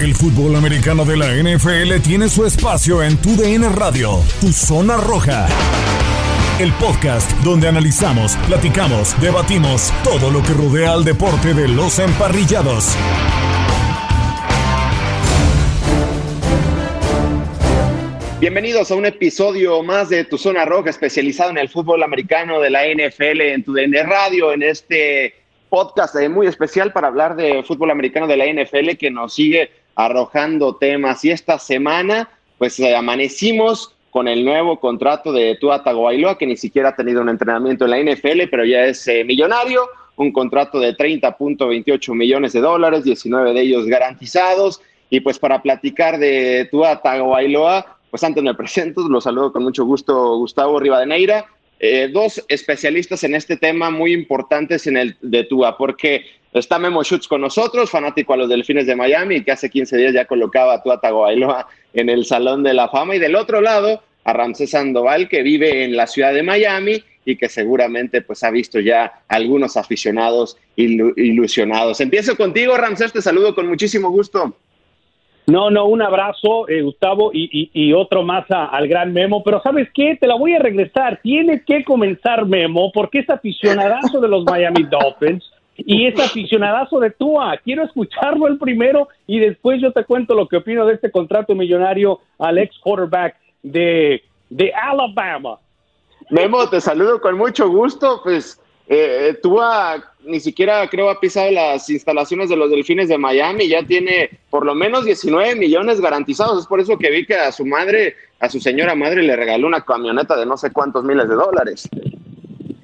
El fútbol americano de la NFL tiene su espacio en Tu DN Radio, Tu Zona Roja. El podcast donde analizamos, platicamos, debatimos todo lo que rodea al deporte de los emparrillados. Bienvenidos a un episodio más de Tu Zona Roja, especializado en el fútbol americano de la NFL en tu DN Radio, en este podcast eh, muy especial para hablar de fútbol americano de la NFL que nos sigue arrojando temas. Y esta semana, pues eh, amanecimos con el nuevo contrato de Tua Tagovailoa, que ni siquiera ha tenido un entrenamiento en la NFL, pero ya es eh, millonario, un contrato de 30.28 millones de dólares, 19 de ellos garantizados. Y pues para platicar de Tua Tagovailoa, pues antes me presento, los saludo con mucho gusto Gustavo Rivadeneira, eh, dos especialistas en este tema muy importantes en el de Tua, porque está Memo Schutz con nosotros, fanático a los Delfines de Miami, que hace 15 días ya colocaba a Tua en el Salón de la Fama, y del otro lado a Ramsés Sandoval, que vive en la ciudad de Miami y que seguramente pues ha visto ya algunos aficionados ilu ilusionados. Empiezo contigo, Ramsés, te saludo con muchísimo gusto. No, no, un abrazo, eh, Gustavo, y, y, otro más al gran Memo. Pero ¿sabes qué? Te la voy a regresar. Tienes que comenzar, Memo, porque es aficionadazo de los Miami Dolphins y es aficionadazo de Tua. Quiero escucharlo el primero y después yo te cuento lo que opino de este contrato millonario al ex quarterback de, de Alabama. Memo, te saludo con mucho gusto. Pues eh, Tua ni siquiera creo ha pisado las instalaciones de los Delfines de Miami, ya tiene por lo menos 19 millones garantizados, es por eso que vi que a su madre, a su señora madre le regaló una camioneta de no sé cuántos miles de dólares.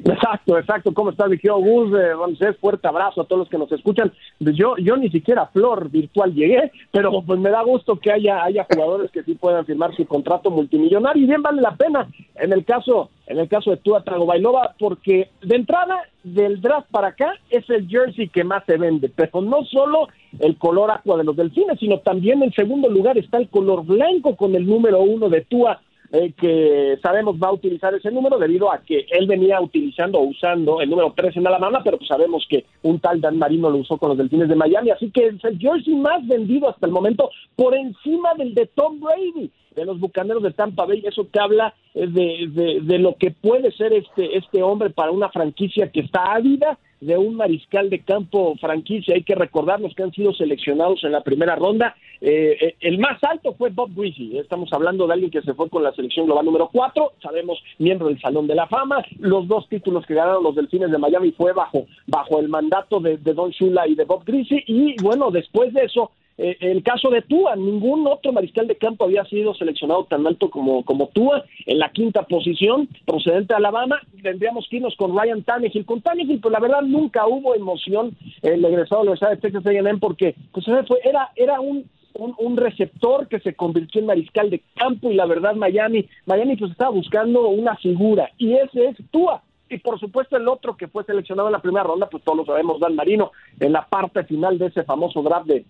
Exacto, exacto. ¿Cómo está, Vigio Gus? Eh, fuerte abrazo a todos los que nos escuchan. Yo, yo ni siquiera flor virtual llegué, pero pues me da gusto que haya, haya jugadores que sí puedan firmar su contrato multimillonario y bien vale la pena en el caso, en el caso de Tua Tagovailoa, porque de entrada del draft para acá es el jersey que más se vende, pero no solo el color aqua de los delfines, sino también en segundo lugar está el color blanco con el número uno de Tua eh, que sabemos va a utilizar ese número debido a que él venía utilizando o usando el número 3 en Alabama, pero pues sabemos que un tal Dan Marino lo usó con los Delfines de Miami, así que es el jersey más vendido hasta el momento por encima del de Tom Brady de los Bucaneros de Tampa Bay, eso que habla de, de, de, lo que puede ser este, este hombre para una franquicia que está ávida de un mariscal de campo franquicia. Hay que recordar los que han sido seleccionados en la primera ronda. Eh, eh, el más alto fue Bob Greasy. Estamos hablando de alguien que se fue con la selección global número 4, sabemos, miembro del Salón de la Fama. Los dos títulos que ganaron los Delfines de Miami fue bajo, bajo el mandato de, de Don Shula y de Bob Greasy. Y bueno, después de eso, eh, el caso de Tua, ningún otro mariscal de campo había sido seleccionado tan alto como, como Tua, en la quinta posición, procedente de Alabama, tendríamos que irnos con Ryan Tannehill, con Tannehill, pues la verdad nunca hubo emoción el egresado de la Universidad de Texas A&M porque pues, era, era un, un, receptor que se convirtió en mariscal de campo y la verdad Miami, Miami pues estaba buscando una figura y ese es Tua, y por supuesto el otro que fue seleccionado en la primera ronda, pues todos lo sabemos, Dan Marino, en la parte final de ese famoso draft de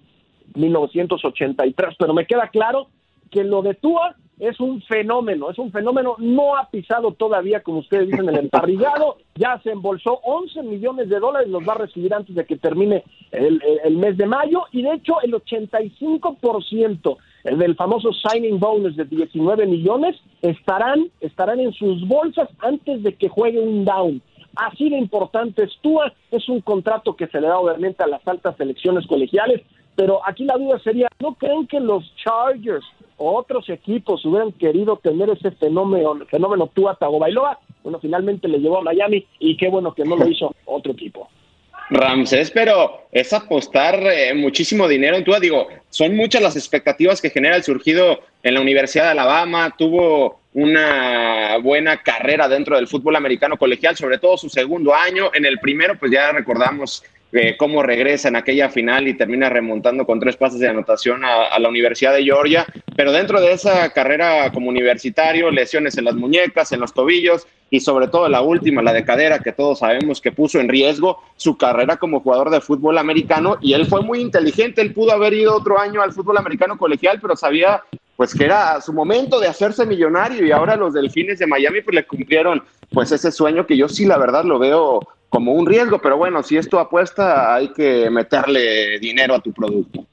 1983, pero me queda claro que lo de Tua es un fenómeno, es un fenómeno, no ha pisado todavía, como ustedes dicen, el emparrillado, ya se embolsó 11 millones de dólares, los va a recibir antes de que termine el, mes de mayo, y de hecho el 85% del famoso signing bonus de 19 millones estarán, estarán en sus bolsas antes de que juegue un down. Así de importante es Tua, es un contrato que se le da obviamente a las altas selecciones colegiales, pero aquí la duda sería, ¿no creen que los Chargers o otros equipos hubieran querido tener ese fenómeno, fenómeno Tua Tagovailoa? Bueno, finalmente le llevó a Miami y qué bueno que no lo hizo otro equipo. Ramsés, pero es apostar eh, muchísimo dinero en Tua. Digo, son muchas las expectativas que genera el surgido en la Universidad de Alabama. Tuvo una buena carrera dentro del fútbol americano colegial, sobre todo su segundo año. En el primero, pues ya recordamos cómo regresa en aquella final y termina remontando con tres pases de anotación a, la Universidad de Georgia. Pero dentro de esa carrera como universitario, lesiones en las muñecas, en los tobillos y sobre todo la última, la de cadera, que todos sabemos que puso en riesgo su carrera como jugador de fútbol americano. Y él fue muy inteligente, él pudo haber ido otro año al fútbol americano colegial, pero sabía pues que era su momento de hacerse millonario y ahora los delfines de Miami pues le cumplieron pues ese sueño que yo sí la verdad lo veo como un riesgo, pero bueno, si esto apuesta, hay que meterle dinero a tu producto.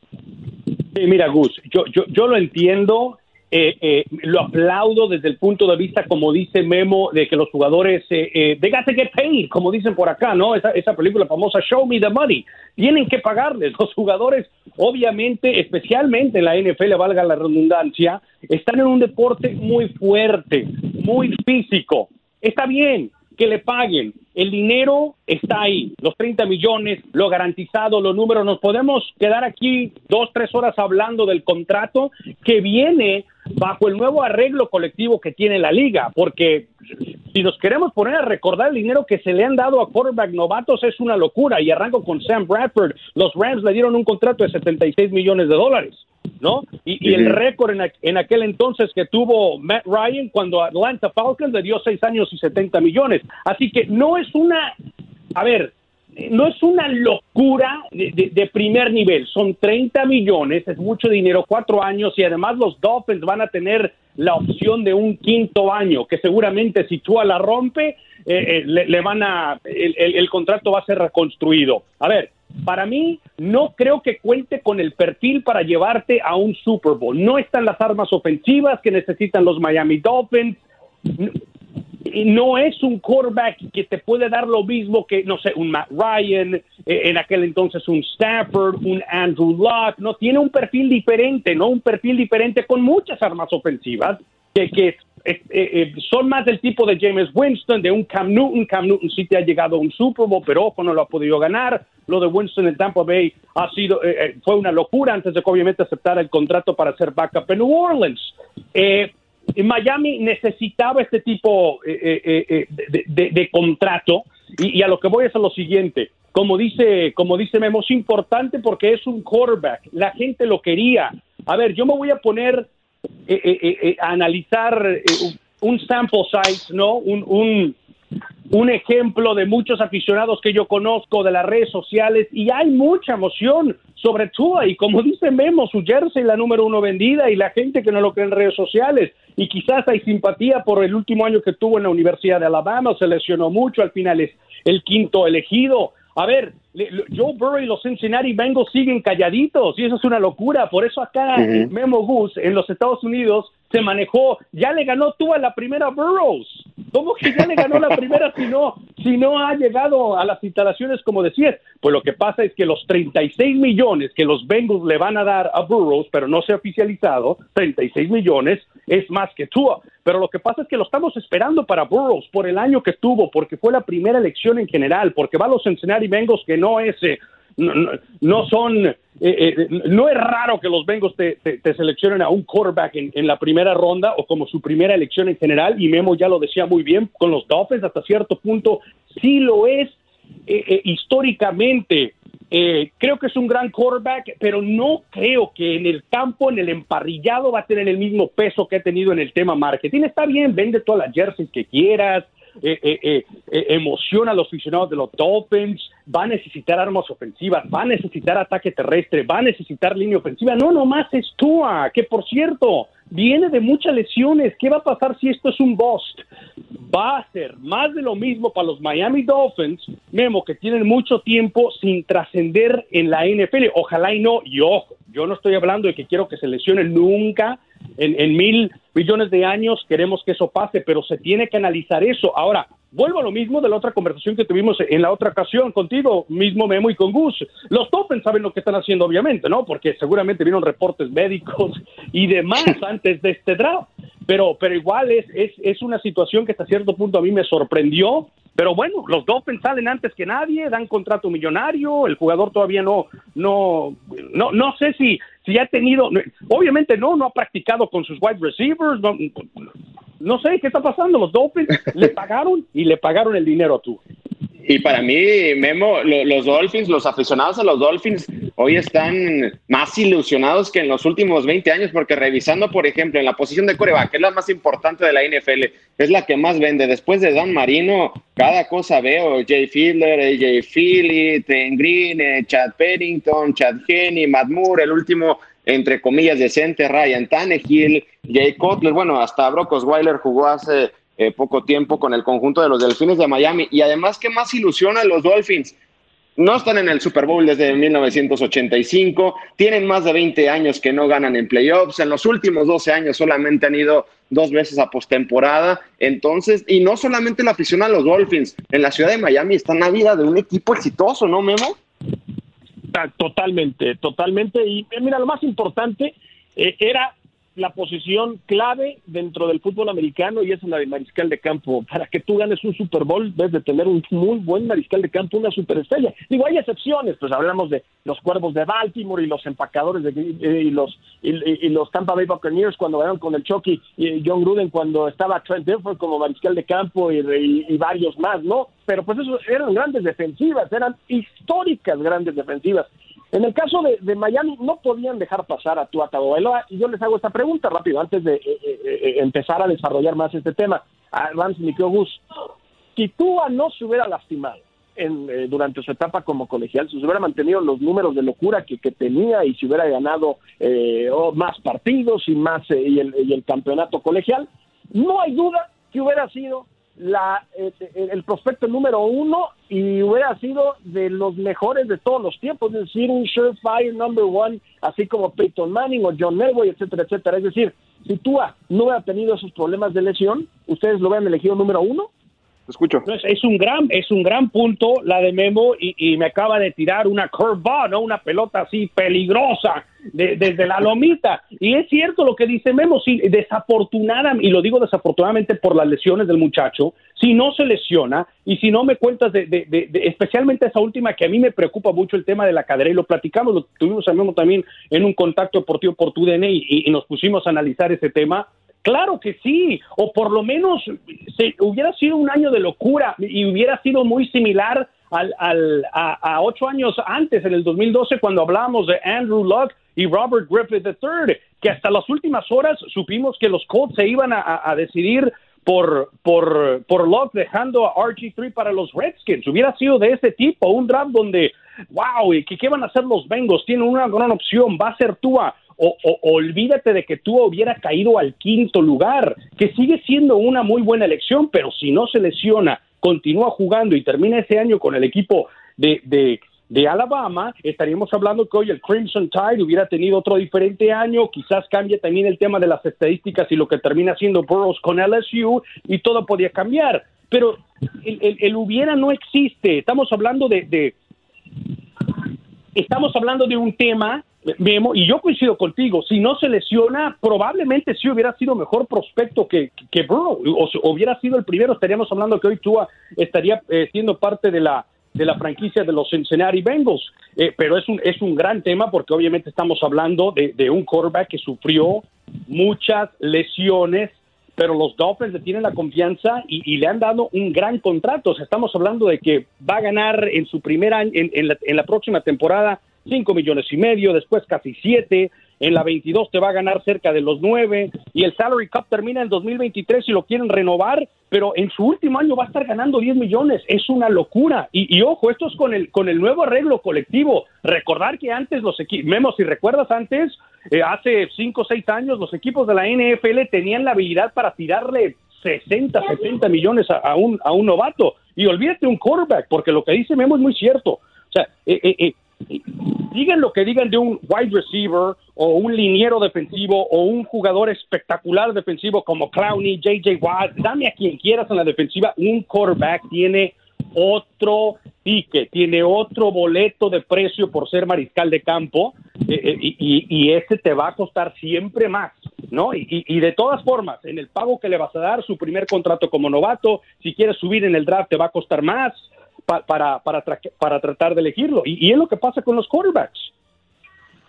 mira, Gus, yo, yo, yo lo entiendo, eh, eh, lo aplaudo desde el punto de vista, como dice Memo, de que los jugadores, eh, eh, they got paid, como dicen por acá, ¿no? Esa, esa película famosa, Show Me the Money. Tienen que pagarles. Los jugadores, obviamente, especialmente en la NFL, valga la redundancia, están en un deporte muy fuerte, muy físico. Está bien, que le paguen. El dinero está ahí, los 30 millones, lo garantizado, los números. Nos podemos quedar aquí dos, tres horas hablando del contrato que viene bajo el nuevo arreglo colectivo que tiene la liga, porque si nos queremos poner a recordar el dinero que se le han dado a quarterback novatos es una locura. Y arranco con Sam Bradford. Los Rams le dieron un contrato de 76 millones de dólares. ¿No? Y, el récord en, aquel entonces que tuvo Matt Ryan cuando Atlanta Falcons le dio seis años y 70 millones. Así que no es una, a ver, no es una locura de, primer nivel, son 30 millones, es mucho dinero, cuatro años y además los Dolphins van a tener la opción de un quinto año, que seguramente si Tua la rompe, eh, eh, le, van a, el contrato va a ser reconstruido. A ver, para mí, no creo que cuente con el perfil para llevarte a un Super Bowl. No están las armas ofensivas que necesitan los Miami Dolphins. No es un quarterback que te puede dar lo mismo que, no sé, un Matt Ryan, eh, en aquel entonces un Stafford, un Andrew Luck. No tiene un perfil diferente, no un perfil diferente con muchas armas ofensivas que, que eh, eh, son más del tipo de James Winston, de un Cam Newton. Cam Newton sí te ha llegado a un Super Bowl, pero ojo, no lo ha podido ganar. Lo de Winston en Tampa Bay ha sido, eh, fue una locura antes de que obviamente aceptara el contrato para hacer backup en New Orleans. Miami necesitaba este tipo de, contrato y, a lo que voy es a lo siguiente. Como dice, como dice Memo, es importante porque es un quarterback. La gente lo quería. A ver, yo me voy a poner eh, eh, eh, analizar un sample size, ¿no? Un, un, un, ejemplo de muchos aficionados que yo conozco de las redes sociales y hay mucha emoción sobre Tua. Y como dice Memo, su jersey la número uno vendida y la gente que no lo cree en redes sociales y quizás hay simpatía por el último año que tuvo en la Universidad de Alabama, se lesionó mucho, al final es el quinto elegido, a ver, Joe Burrow y los Cincinnati Bengals siguen calladitos y eso es una locura. Por eso acá Memo Gus en los Estados Unidos se manejó, ya le ganó tú la primera Burrows. ¿Cómo que ya le ganó la primera si no, si no ha llegado a las instalaciones como decías? Pues lo que pasa es que los 36 millones que los Bengals le van a dar a Burroughs, pero no se ha oficializado, 36 millones es más que Tua. Pero lo que pasa es que lo estamos esperando para Burroughs por el año que tuvo, porque fue la primera elección en general, porque va a los Cincinnati Bengals que no es... Eh, no, no, son, eh, eh, no es raro que los Bengals te, te, seleccionen a un quarterback en, la primera ronda o como su primera elección en general, y Memo ya lo decía muy bien, con los Dolphins hasta cierto punto sí lo es eh, históricamente. creo que es un gran quarterback, pero no creo que en el campo, en el emparrillado, va a tener el mismo peso que ha tenido en el tema marketing. Está bien, vende todas las jerseys que quieras, eh, eh, eh, emociona a los aficionados de los Dolphins, va a necesitar armas ofensivas, va a necesitar ataque terrestre, va a necesitar línea ofensiva. No, nomás es Tua, que por cierto, viene de muchas lesiones. ¿Qué va a pasar si esto es un bust? Va a ser más de lo mismo para los Miami Dolphins, Memo, que tienen mucho tiempo sin trascender en la NFL. Ojalá y no, y ojo, yo no estoy hablando de que quiero que se lesionen nunca en, mil millones de años queremos que eso pase, pero se tiene que analizar eso. Ahora, vuelvo a lo mismo de la otra conversación que tuvimos en la otra ocasión contigo, mismo Memo y con Gus. Los Dolphins saben lo que están haciendo, obviamente, ¿no? Porque seguramente vieron reportes médicos y demás antes de este draft. Pero, pero igual es, es, es una situación que hasta cierto punto a mí me sorprendió pero bueno, los Dolphins salen antes que nadie, dan contrato millonario, el jugador todavía no, no, no, no sé si, si ha tenido, obviamente no, no ha practicado con sus wide receivers, no, no sé qué está pasando, los Dolphins le pagaron y le pagaron el dinero a tú. Y para mí, Memo, los Dolphins, los aficionados a los Dolphins, hoy están más ilusionados que en los últimos 20 años, porque revisando, por ejemplo, en la posición de coreback, que es la más importante de la NFL, es la que más vende. Después de Dan Marino, cada cosa veo: Jay Fiedler, AJ Philly, Trent Green, eh, Chad Pennington, Chad Henney, Matt Moore, el último entre comillas decente, Ryan Tannehill, Jay Cutler, bueno, hasta Brock Osweiler jugó hace eh, poco tiempo con el conjunto de los Delfines de Miami. Y además, ¿qué más ilusiona a los Dolphins? No están en el Super Bowl desde 1985, tienen más de 20 años que no ganan en playoffs, en los últimos 12 años solamente han ido dos veces a postemporada, entonces, y no solamente la afición a los Dolphins, en la ciudad de Miami está en la vida de un equipo exitoso, ¿no, Memo? Totalmente, totalmente, y mira, lo más importante eh, era la posición clave dentro del fútbol americano y es la de mariscal de campo. Para que tú ganes un Super Bowl, debes de tener un muy buen mariscal de campo, una superestrella. Digo, hay excepciones, pues hablamos de los Cuervos de Baltimore y los empacadores de, y los y, los Tampa Bay Buccaneers cuando ganaron con el Chucky y John Gruden cuando estaba Trent Dilfer como mariscal de campo y, y varios más, ¿no? Pero pues eso eran grandes defensivas, eran históricas grandes defensivas. En el caso de, Miami, no podían dejar pasar a Tua Tagovailoa. Y yo les hago esta pregunta rápido, antes de eh, eh, eh, empezar a desarrollar más este tema. A Rams Gus, si Tua no se hubiera lastimado en, durante su etapa como colegial, si se hubiera mantenido los números de locura que, tenía y si hubiera ganado más partidos y, más, y el campeonato colegial, no hay duda que hubiera sido la, eh, el prospecto número uno y hubiera sido de los mejores de todos los tiempos, es decir, un surefire number one, así como Peyton Manning o John Elway, etcétera, etcétera. Es decir, si Tua no hubiera tenido esos problemas de lesión, ¿ustedes lo hubieran elegido número uno? Escucho. Es, un gran, es un gran punto la de Memo y, me acaba de tirar una curveball, ¿no? Una pelota así peligrosa desde la lomita. Y es cierto lo que dice Memo, sí, desafortunadamente, y lo digo desafortunadamente por las lesiones del muchacho, si no se lesiona y si no me cuentas de, de, especialmente esa última que a mí me preocupa mucho el tema de la cadera y lo platicamos, lo tuvimos a Memo también en un contacto deportivo por tu DN y nos pusimos a analizar ese tema Claro que sí, o por lo menos se, hubiera sido un año de locura y hubiera sido muy similar al, al, a, ocho años antes, en el 2012, cuando hablábamos de Andrew Luck y Robert Griffith III, que hasta las últimas horas supimos que los Colts se iban a, decidir por, por, por Luck dejando a RG3 para los Redskins. Hubiera sido de ese tipo, un draft donde, wow, ¿qué, qué van a hacer los Bengals? Tienen una gran opción, va a ser Tua o, olvídate de que tú hubiera caído al quinto lugar, que sigue siendo una muy buena elección, pero si no se lesiona, continúa jugando y termina ese año con el equipo de, de Alabama, estaríamos hablando que hoy el Crimson Tide hubiera tenido otro diferente año, quizás cambie también el tema de las estadísticas y lo que termina siendo Burroughs con LSU y todo podía cambiar. Pero el, hubiera no existe. Estamos hablando de, de estamos hablando de un tema Memo, y yo coincido contigo, si no se lesiona, probablemente sí hubiera sido mejor prospecto que, que Burrow, o, hubiera sido el primero, estaríamos hablando que hoy Tua estaría eh, siendo parte de la, de la franquicia de los Cincinnati Bengals, eh, pero es un, es un gran tema porque obviamente estamos hablando de, de un quarterback que sufrió muchas lesiones pero los Dolphins le tienen la confianza y, le han dado un gran contrato. O sea, estamos hablando de que va a ganar en su primer año, en, la, en la próxima temporada, 5 millones y medio, después casi 7, en la 22 te va a ganar cerca de los 9 y el salary cap termina en 2023 y lo quieren renovar, pero en su último año va a estar ganando 10 millones, es una locura. Y, ojo, esto es con el, con el nuevo arreglo colectivo. Recordar que antes los equipos, Memo, si recuerdas antes, eh, hace 5 o 6 años los equipos de la NFL tenían la habilidad para tirarle 60, 70 millones a, un, a un novato. Y olvídate un quarterback, porque lo que dice Memo es muy cierto. O sea, eh, eh, eh digan lo que digan de un wide receiver o un liniero defensivo o un jugador espectacular defensivo como Clowney, JJ Watt, dame a quien quieras en la defensiva, un quarterback tiene otro ticket, tiene otro boleto de precio por ser mariscal de campo eh, eh, y, ese te va a costar siempre más, ¿no? Y, y, de todas formas, en el pago que le vas a dar, su primer contrato como novato, si quieres subir en el draft te va a costar más, para, para, para tratar de elegirlo. Y, es lo que pasa con los quarterbacks.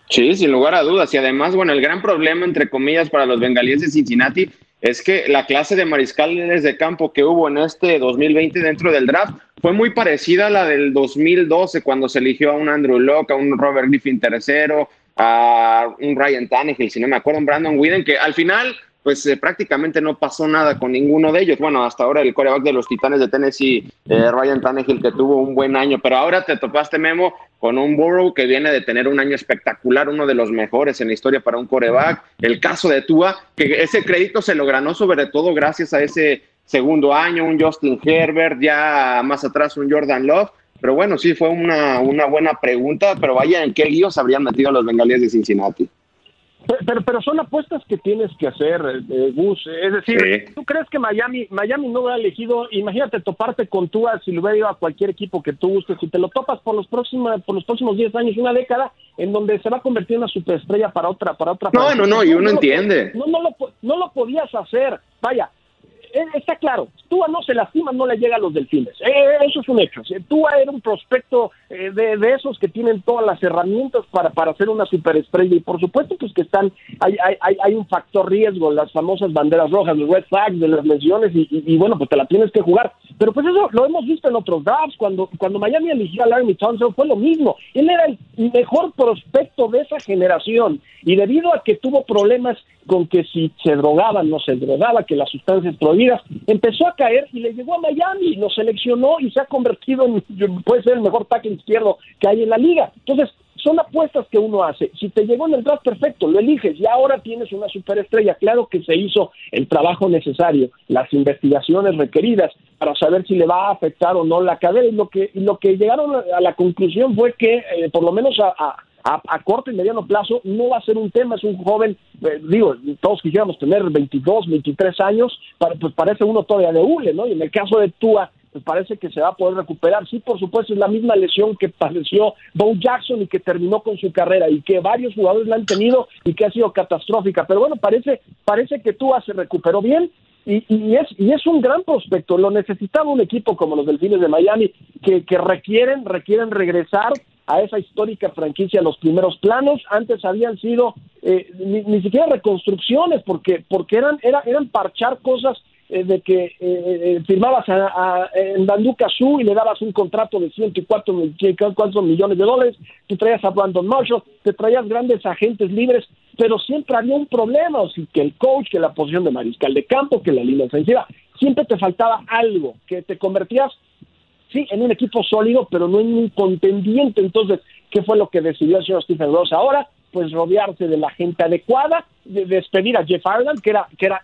Sí, sin lugar a dudas. Y además, bueno, el gran problema, entre comillas, para los bengalíes de Cincinnati es que la clase de mariscales de campo que hubo en este 2020 dentro del draft fue muy parecida a la del 2012, cuando se eligió a un Andrew Locke, a un Robert Griffin tercero, a un Ryan Tannehill, si no me acuerdo, un Brandon Whedon, que al final pues eh, prácticamente no pasó nada con ninguno de ellos. Bueno, hasta ahora el coreback de los Titanes de Tennessee, eh, Ryan Tannehill, que tuvo un buen año, pero ahora te topaste, Memo, con un Burrow que viene de tener un año espectacular, uno de los mejores en la historia para un coreback. El caso de Tua, que ese crédito se lo ganó sobre todo gracias a ese segundo año, un Justin Herbert, ya más atrás un Jordan Love. Pero bueno, sí, fue una, una buena pregunta, pero vaya, ¿en qué líos habrían metido los bengalíes de Cincinnati? Pero, pero son apuestas que tienes que hacer, eh, Gus. Es decir, ¿tú crees que Miami Miami no ha elegido? Imagínate toparte con Tua si le hubiera ido a cualquier equipo que tú gustes. Si te lo topas por los próximos por los próximos 10 años, una década, en donde se va a convertir en una superestrella para otra para otra. No, no, no, y uno entiende. no, no, lo, no lo podías hacer. Vaya, eh, está claro, Tua no se lastima, no le llega a los delfines. Eh, eso es un hecho. Tua era un prospecto eh, de, esos que tienen todas las herramientas para, para una superestrella. Y por supuesto, pues que están, hay, hay, hay un factor riesgo, las famosas banderas rojas, los red flags de las lesiones, y, bueno, pues te la tienes que jugar. Pero pues eso lo hemos visto en otros drafts, cuando, cuando Miami eligió a Larry Thompson fue lo mismo. Él era el mejor prospecto de esa generación. Y debido a que tuvo problemas con que si se drogaban, no se drogaba, que las sustancias prohibidas, empezó a caer y le llegó a Miami, lo seleccionó y se ha convertido en, puede ser el mejor tackle izquierdo que hay en la liga. Entonces, son apuestas que uno hace. Si te llegó en el draft, perfecto, lo eliges y ahora tienes una superestrella. Claro que se hizo el trabajo necesario, las investigaciones requeridas para saber si le va a afectar o no la cadera. Y lo que, lo que llegaron a la conclusión fue que, eh, por lo menos a a, corto y mediano plazo no va a ser un tema, es un joven, eh, digo, todos quisiéramos tener 22, 23 años, pues parece uno todavía de hule, ¿no? Y en el caso de Tua, parece que se va a poder recuperar. Sí, por supuesto, es la misma lesión que padeció Bo Jackson y que terminó con su carrera y que varios jugadores la han tenido y que ha sido catastrófica. Pero bueno, parece, parece que Tua se recuperó bien y, es, y es un gran prospecto. Lo necesitaba un equipo como los Delfines de Miami que, requieren, requieren regresar a esa histórica franquicia los primeros planos. Antes habían sido eh, ni, siquiera reconstrucciones, porque, porque eran, era, eran parchar cosas eh, de que eh, eh, firmabas a, en Banduca Su y le dabas un contrato de 104 millones de dólares, tú traías a Brandon Marshall, te traías grandes agentes libres, pero siempre había un problema, o que el coach, que la posición de mariscal de campo, que la línea ofensiva, siempre te faltaba algo, que te convertías sí, en un equipo sólido, pero no en un contendiente. Entonces, ¿qué fue lo que decidió el señor Stephen Ross ahora? Pues rodearse de la gente adecuada de despedir a Jeff Ireland, que era, que era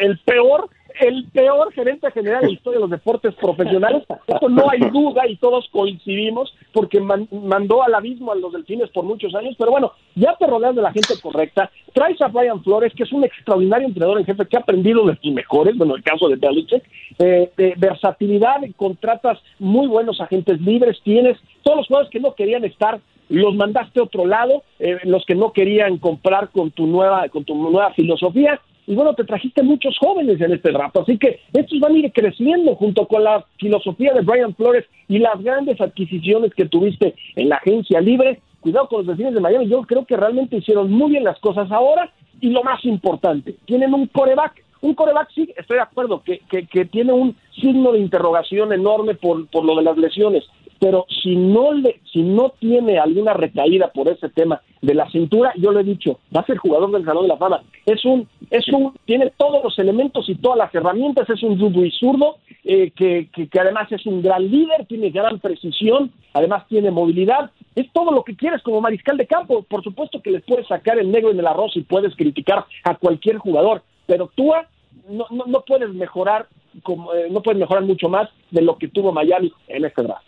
el peor el peor gerente general de la historia de los deportes profesionales. Esto no hay duda y todos coincidimos porque mandó al abismo a los delfines por muchos años. Pero bueno, ya te rodeas de la gente correcta. Traes a Brian Flores, que es un extraordinario entrenador en jefe que ha aprendido de sus mejores, bueno, el caso de Belichick, eh, de versatilidad, contratas muy buenos agentes libres, tienes todos los jugadores que no querían estar los mandaste a otro lado, eh, los que no querían comprar con tu nueva con tu nueva filosofía y bueno, te trajiste muchos jóvenes en este draft, así que estos van a ir creciendo junto con la filosofía de Brian Flores y las grandes adquisiciones que tuviste en la agencia libre. Cuidado con los vecinos de Miami, yo creo que realmente hicieron muy bien las cosas ahora. Y lo más importante, tienen un coreback. Un coreback sí, estoy de acuerdo, que, que, que, tiene un signo de interrogación enorme por, por lo de las lesiones, pero si no le, si no tiene alguna recaída por ese tema de la cintura, yo le he dicho, va a ser jugador del Salón de la Fama. Es un, es un, tiene todos los elementos y todas las herramientas, es un y zurdo, eh, que, que, que, además es un gran líder, tiene gran precisión, además tiene movilidad, es todo lo que quieres como mariscal de campo. Por supuesto que le puedes sacar el negro en el arroz y puedes criticar a cualquier jugador, pero tú no, no, no puedes mejorar como, eh, no puedes mejorar mucho más de lo que tuvo Miami en este draft.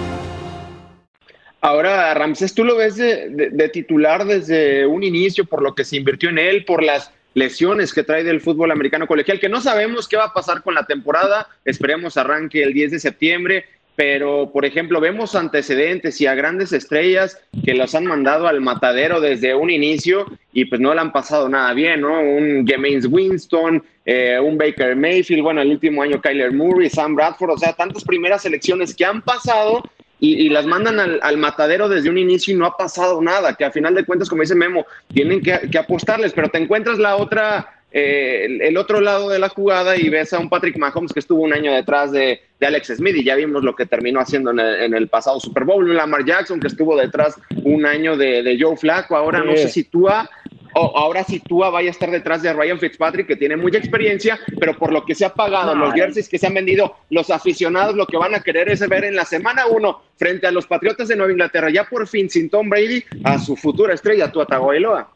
Ahora, Ramsés, tú lo ves de, titular desde un inicio por lo que se invirtió en él, por las lesiones que trae del fútbol americano colegial, que no sabemos qué va a pasar con la temporada, esperemos arranque el 10 de septiembre, pero por ejemplo vemos antecedentes y a grandes estrellas que los han mandado al matadero desde un inicio y pues no le han pasado nada bien, ¿no? Un James Winston, eh, un Baker Mayfield, bueno, el último año Kyler Murray, Sam Bradford, o sea, tantas primeras selecciones que han pasado y, las mandan al, matadero desde un inicio y no ha pasado nada, que a final de cuentas, como dice Memo, tienen que, apostarles, pero te encuentras la otra, eh, el, otro lado de la jugada y ves a un Patrick Mahomes que estuvo un año detrás de, Alex Smith y ya vimos lo que terminó haciendo en el, pasado Super Bowl, Lamar Jackson que estuvo detrás un año de, Joe Flacco, ahora no se sitúa o ahora si Tua vaya a estar detrás de Ryan Fitzpatrick, que tiene mucha experiencia, pero por lo que se ha pagado, los jerseys que se han vendido, los aficionados lo que van a querer es ver en la semana uno frente a los Patriotas de Nueva Inglaterra, ya por fin sin Tom Brady, a su futura estrella, Tua Tagovailoa.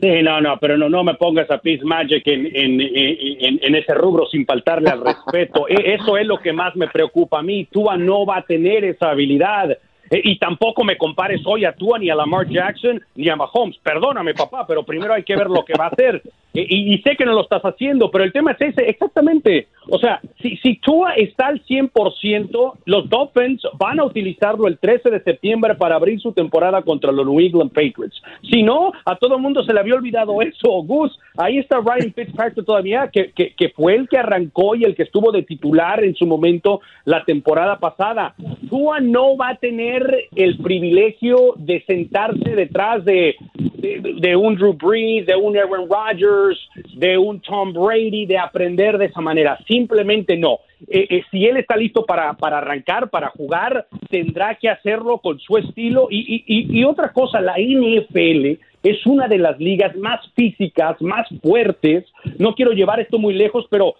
Sí, no, no, pero no, no me pongas a Peace Magic en, en, en, en, ese rubro sin faltarle al respeto. E, eso es lo que más me preocupa a mí. Tua no va a tener esa habilidad. Eh, y tampoco me compares hoy a Tua ni a Lamar Jackson ni a Mahomes. Perdóname, papá, pero primero hay que ver lo que va a hacer. Eh, y, sé que no lo estás haciendo, pero el tema es ese, exactamente. O sea, si, si Tua está al 100%, los Dolphins van a utilizarlo el 13 de septiembre para abrir su temporada contra los New England Patriots. Si no, a todo el mundo se le había olvidado eso, Gus. Ahí está Ryan Fitzpatrick todavía, que, que, que fue el que arrancó y el que estuvo de titular en su momento la temporada pasada. Tua no va a tener el privilegio de sentarse detrás de, de, un Drew Brees, de un Aaron Rodgers, de un Tom Brady, de aprender de esa manera. Simplemente no. Eh, eh, si él está listo para, para, arrancar, para jugar, tendrá que hacerlo con su estilo. Y, y, y otra cosa, la NFL es una de las ligas más físicas, más fuertes. No quiero llevar esto muy lejos, pero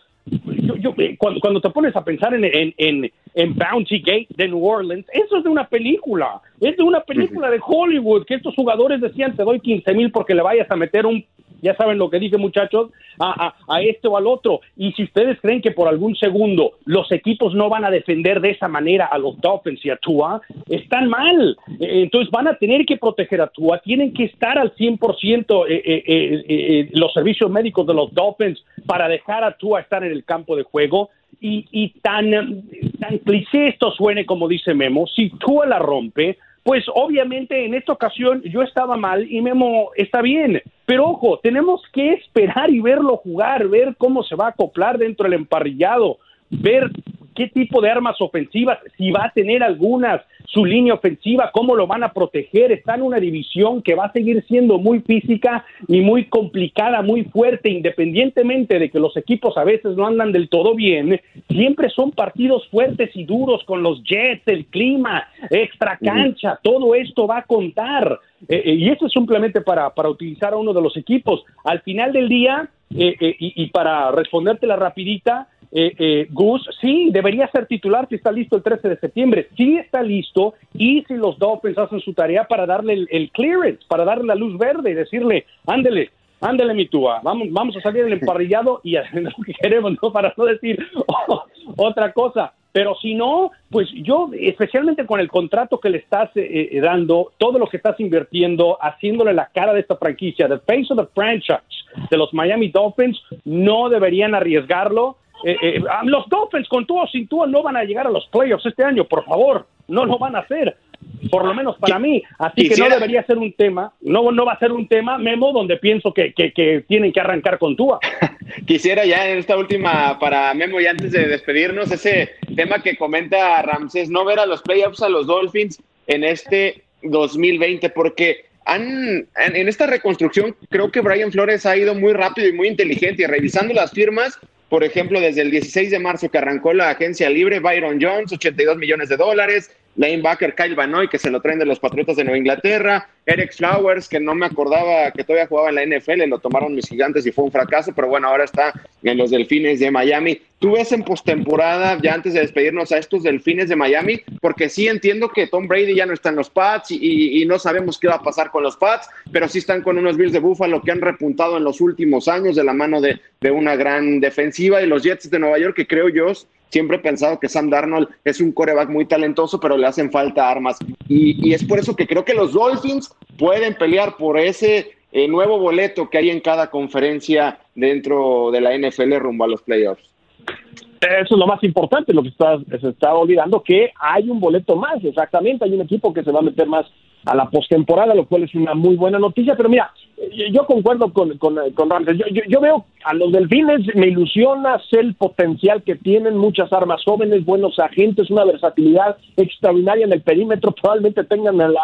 yo, eh, cuando, te pones a pensar en, en, en, Bounty Gate de New Orleans, eso es de una película, es de una película de Hollywood, que estos jugadores decían, te doy 15 mil porque le vayas a meter un ya saben lo que dije muchachos, a, a, este o al otro. Y si ustedes creen que por algún segundo los equipos no van a defender de esa manera a los Dolphins y a Tua, están mal. Eh, entonces van a tener que proteger a Tua, tienen que estar al 100% eh, eh, los servicios médicos de los Dolphins para dejar a Tua estar en el campo de juego. Y, y tan, tan cliché esto suene como dice Memo, si Tua la rompe, pues obviamente en esta ocasión yo estaba mal y Memo está bien. Pero ojo, tenemos que esperar y verlo jugar, ver cómo se va a acoplar dentro del emparrillado, ver qué tipo de armas ofensivas, si va a tener algunas, su línea ofensiva, cómo lo van a proteger. Está en una división que va a seguir siendo muy física y muy complicada, muy fuerte, independientemente de que los equipos a veces no andan del todo bien. Siempre son partidos fuertes y duros con los Jets, el clima, extra cancha, todo esto va a contar. Eh, eh, y esto es simplemente para, para utilizar a uno de los equipos. Al final del día, eh, y, y, para responderte la rapidita, eh, eh, Gus, sí, debería ser titular si está listo el 13 de septiembre. Sí está listo y si los Dolphins hacen su tarea para darle el, clearance, para darle la luz verde y decirle, ándele, ándele mi túa, vamos, vamos a salir del emparrillado y hacer lo que queremos, ¿no? Para no decir otra cosa. Pero si no, pues yo, especialmente con el contrato que le estás eh, eh, dando, todo lo que estás invirtiendo, haciéndole la cara de esta franquicia, the face of the franchise de los Miami Dolphins, no deberían arriesgarlo eh, eh, los Dolphins con tú o sin tú no van a llegar a los playoffs este año, por favor, no lo van a hacer, por lo menos para mí, así que no debería ser un tema, no, no va a ser un tema, Memo, donde pienso que, que, tienen que arrancar con Tua. Quisiera ya en esta última para Memo y antes de despedirnos, ese tema que comenta Ramsés, no ver a los playoffs a los Dolphins en este 2020, porque han, en esta reconstrucción creo que Brian Flores ha ido muy rápido y muy inteligente y revisando las firmas por ejemplo, desde el 16 de marzo que arrancó la agencia libre, Byron Jones, 82 millones de dólares, lanebacker Kyle Vanoy, que se lo traen de los Patriotas de Nueva Inglaterra, Eric Flowers, que no me acordaba que todavía jugaba en la NFL, lo tomaron mis gigantes y fue un fracaso, pero bueno, ahora está en los Delfines de Miami. ¿Tú ves en postemporada, ya antes de despedirnos, a estos Delfines de Miami? Porque sí entiendo que Tom Brady ya no está en los Pats y, no sabemos qué va a pasar con los Pats, pero sí están con unos Bills de Buffalo que han repuntado en los últimos años de la mano de, de una gran defensiva y los Jets de Nueva York, que creo yo Siempre he pensado que Sam Darnold es un coreback muy talentoso, pero le hacen falta armas. Y, es por eso que creo que los Dolphins pueden pelear por ese eh, nuevo boleto que hay en cada conferencia dentro de la NFL rumbo a los playoffs. Eso es lo más importante, lo que está, se está olvidando, que hay un boleto más, exactamente, hay un equipo que se va a meter más a la postemporada, lo cual es una muy buena noticia. Pero mira, yo concuerdo con, con, con. Yo, yo, veo a los delfines, me ilusiona el potencial que tienen, muchas armas jóvenes, buenos agentes, una versatilidad extraordinaria en el perímetro. Probablemente tengan al,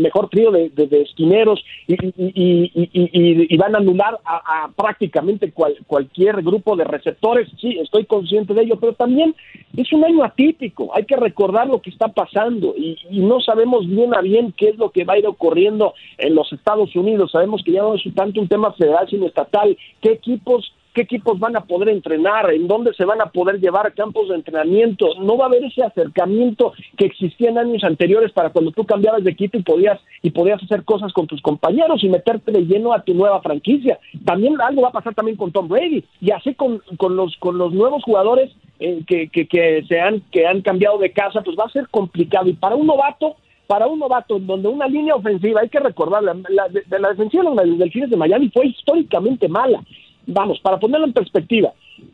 mejor trío de, de, esquineros y, y, y, van a anular a, prácticamente cualquier grupo de receptores. Sí, estoy consciente de ello, pero también es un año atípico. Hay que recordar lo que está pasando y, no sabemos bien a bien qué es lo que va a ir ocurriendo en los Estados Unidos. Sabemos que ya no es tanto un tema federal sino estatal. ¿Qué equipos qué equipos van a poder entrenar, en dónde se van a poder llevar campos de entrenamiento. No va a haber ese acercamiento que existía en años anteriores para cuando tú cambiabas de equipo y podías y podías hacer cosas con tus compañeros y meterte de lleno a tu nueva franquicia. También algo va a pasar también con Tom Brady y así con, con los con los nuevos jugadores eh, que, que, que se han que han cambiado de casa, pues va a ser complicado y para un novato para un novato donde una línea ofensiva, hay que recordar, la, la, la defensiva de los Delfines de Miami fue históricamente mala. Vamos, para ponerlo en perspectiva,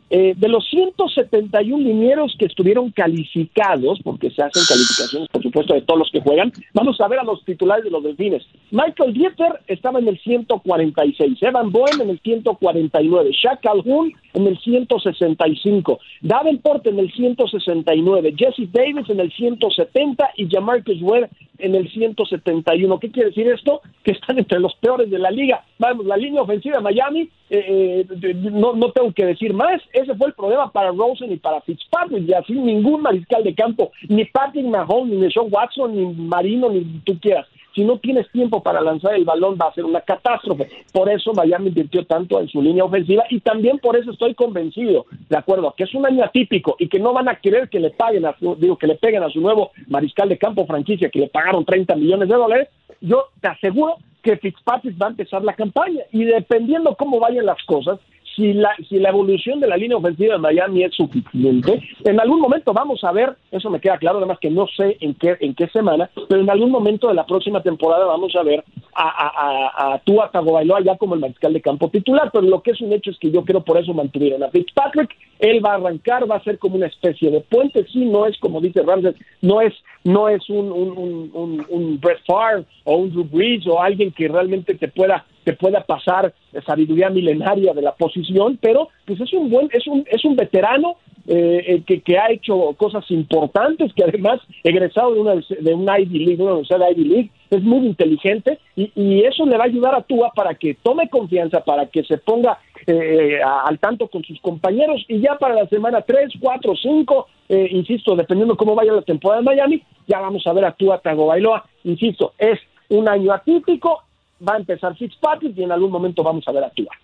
eh, de los 171 linieros que estuvieron calificados, porque se hacen calificaciones, por supuesto, de todos los que juegan, vamos a ver a los titulares de los delfines. Michael Dieter estaba en el 146, Evan Bowen en el 149, Shaq Calhoun en el 165, Davenport en el 169, Jesse Davis en el 170 y Jamarcus Webb en el 171. ¿Qué quiere decir esto? Que están entre los peores de la liga. Vamos, la línea ofensiva de Miami, eh, eh, no, no tengo que decir más, ese fue el problema para Rosen y para Fitzpatrick, y así ningún mariscal de campo, ni Patrick Mahomes, ni Sean Watson, ni Marino, ni tú quieras. Si no tienes tiempo para lanzar el balón, va a ser una catástrofe. Por eso Miami invirtió tanto en su línea ofensiva y también por eso estoy convencido, de acuerdo, que es un año atípico y que no van a querer que le paguen a su, digo, que le peguen a su nuevo mariscal de campo franquicia que le pagaron 30 millones de dólares. Yo te aseguro que Fitzpatrick va a empezar la campaña y dependiendo cómo vayan las cosas, si la, si la evolución de la línea ofensiva de Miami es suficiente, en algún momento vamos a ver, eso me queda claro, además que no sé en qué, en qué semana, pero en algún momento de la próxima temporada vamos a ver a, a, a, a Tua Tagovailoa ya como el mariscal de campo titular, pero lo que es un hecho es que yo creo por eso mantuvieron a Fitzpatrick, él va a arrancar, va a ser como una especie de puente, sí, no es como dice Ramsey, no es, no es un, un, un, un, Brett Favre o un Drew Brees o alguien que realmente te pueda pueda pasar sabiduría milenaria de la posición, pero pues es un buen, es un, es un veterano eh, que, que, ha hecho cosas importantes, que además egresado de una, de una Ivy League, una universidad de Ivy League, es muy inteligente y, y, eso le va a ayudar a Tua para que tome confianza, para que se ponga eh, al tanto con sus compañeros y ya para la semana 3, 4, 5, insisto, dependiendo cómo vaya la temporada de Miami, ya vamos a ver a Tua Tagovailoa, insisto, es un año atípico, va a empezar Fitzpatrick y en algún momento vamos a ver a Tua.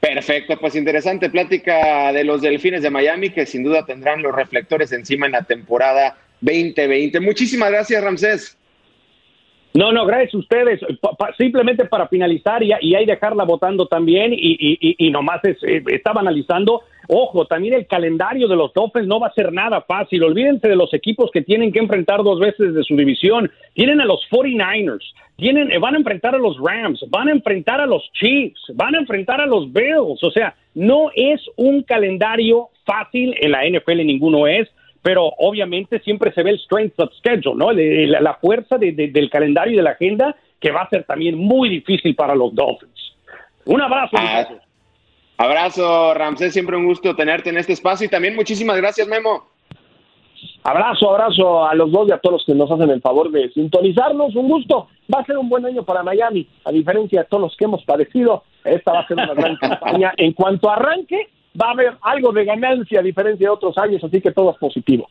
Perfecto, pues interesante plática de los Delfines de Miami que sin duda tendrán los reflectores encima en la temporada 2020. Muchísimas gracias, Ramsés. No, no, gracias a ustedes. simplemente para finalizar y, y ahí dejarla votando también y nomás es, eh, estaba analizando, ojo, también el calendario de los Dolphins no va a ser nada fácil. Olvídense de los equipos que tienen que enfrentar dos veces de su división. Tienen a los 49ers, tienen, eh, van a enfrentar a los Rams, van a enfrentar a los Chiefs, van a enfrentar a los Bills. O sea, no es un calendario fácil en la NFL, ninguno es pero obviamente siempre se ve el strength of schedule, ¿no? La, fuerza del calendario y de la agenda que va a ser también muy difícil para los Dolphins. Un abrazo. Ah, abrazo, Ramsés, siempre un gusto tenerte en este espacio y también muchísimas gracias, Memo. Abrazo, abrazo a los dos y a todos los que nos hacen el favor de sintonizarnos. Un gusto. Va a ser un buen año para Miami. A diferencia de todos los que hemos padecido, esta va a ser una gran campaña. En cuanto arranque, va a haber algo de ganancia a diferencia de otros años, así que todo es positivo.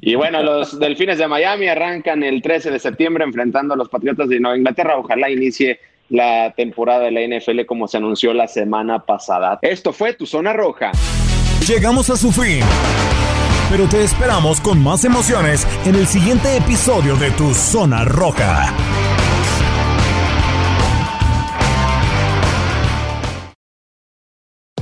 Y bueno, los Delfines de Miami arrancan el 13 de septiembre enfrentando a los Patriotas de Nueva Inglaterra. Ojalá inicie la temporada de la NFL como se anunció la semana pasada. Esto fue Tu Zona Roja. Llegamos a su fin. Pero te esperamos con más emociones en el siguiente episodio de Tu Zona Roja.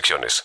restricciones.